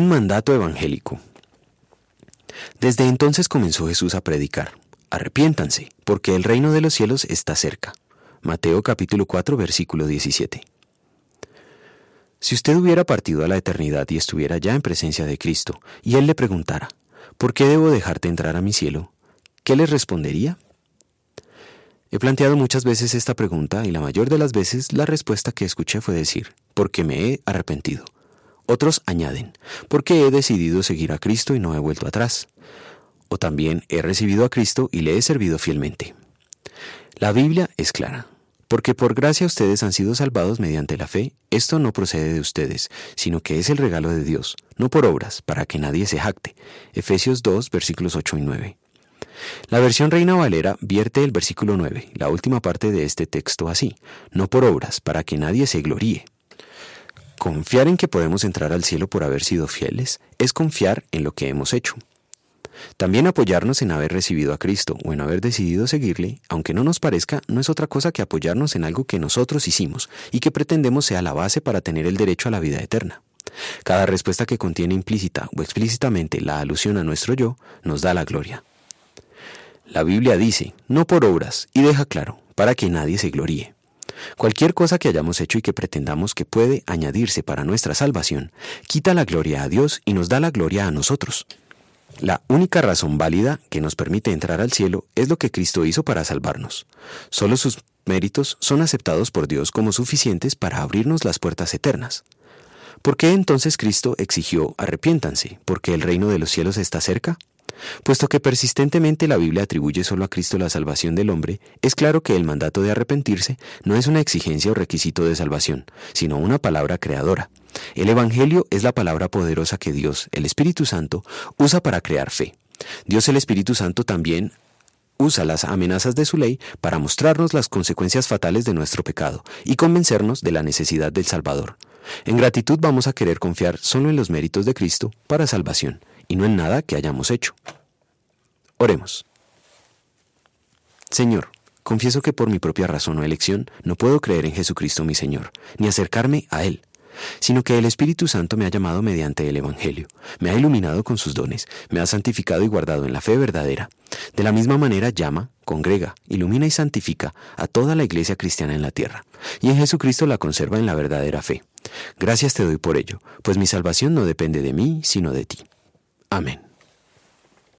Un mandato evangélico. Desde entonces comenzó Jesús a predicar. Arrepiéntanse, porque el reino de los cielos está cerca. Mateo capítulo 4 versículo 17. Si usted hubiera partido a la eternidad y estuviera ya en presencia de Cristo, y Él le preguntara, ¿por qué debo dejarte entrar a mi cielo? ¿Qué le respondería? He planteado muchas veces esta pregunta y la mayor de las veces la respuesta que escuché fue decir, porque me he arrepentido. Otros añaden, porque he decidido seguir a Cristo y no he vuelto atrás. O también he recibido a Cristo y le he servido fielmente. La Biblia es clara. Porque por gracia ustedes han sido salvados mediante la fe, esto no procede de ustedes, sino que es el regalo de Dios, no por obras, para que nadie se jacte. Efesios 2, versículos 8 y 9. La versión Reina Valera vierte el versículo 9, la última parte de este texto así, no por obras, para que nadie se gloríe. Confiar en que podemos entrar al cielo por haber sido fieles es confiar en lo que hemos hecho. También apoyarnos en haber recibido a Cristo o en haber decidido seguirle, aunque no nos parezca, no es otra cosa que apoyarnos en algo que nosotros hicimos y que pretendemos sea la base para tener el derecho a la vida eterna. Cada respuesta que contiene implícita o explícitamente la alusión a nuestro yo nos da la gloria. La Biblia dice, no por obras, y deja claro, para que nadie se gloríe. Cualquier cosa que hayamos hecho y que pretendamos que puede añadirse para nuestra salvación, quita la gloria a Dios y nos da la gloria a nosotros. La única razón válida que nos permite entrar al cielo es lo que Cristo hizo para salvarnos. Solo sus méritos son aceptados por Dios como suficientes para abrirnos las puertas eternas. ¿Por qué entonces Cristo exigió arrepiéntanse, porque el reino de los cielos está cerca? Puesto que persistentemente la Biblia atribuye solo a Cristo la salvación del hombre, es claro que el mandato de arrepentirse no es una exigencia o requisito de salvación, sino una palabra creadora. El Evangelio es la palabra poderosa que Dios, el Espíritu Santo, usa para crear fe. Dios el Espíritu Santo también usa las amenazas de su ley para mostrarnos las consecuencias fatales de nuestro pecado y convencernos de la necesidad del Salvador. En gratitud vamos a querer confiar solo en los méritos de Cristo para salvación y no en nada que hayamos hecho. Oremos. Señor, confieso que por mi propia razón o elección no puedo creer en Jesucristo mi Señor, ni acercarme a Él, sino que el Espíritu Santo me ha llamado mediante el Evangelio, me ha iluminado con sus dones, me ha santificado y guardado en la fe verdadera. De la misma manera llama, congrega, ilumina y santifica a toda la iglesia cristiana en la tierra, y en Jesucristo la conserva en la verdadera fe. Gracias te doy por ello, pues mi salvación no depende de mí, sino de ti. Amén.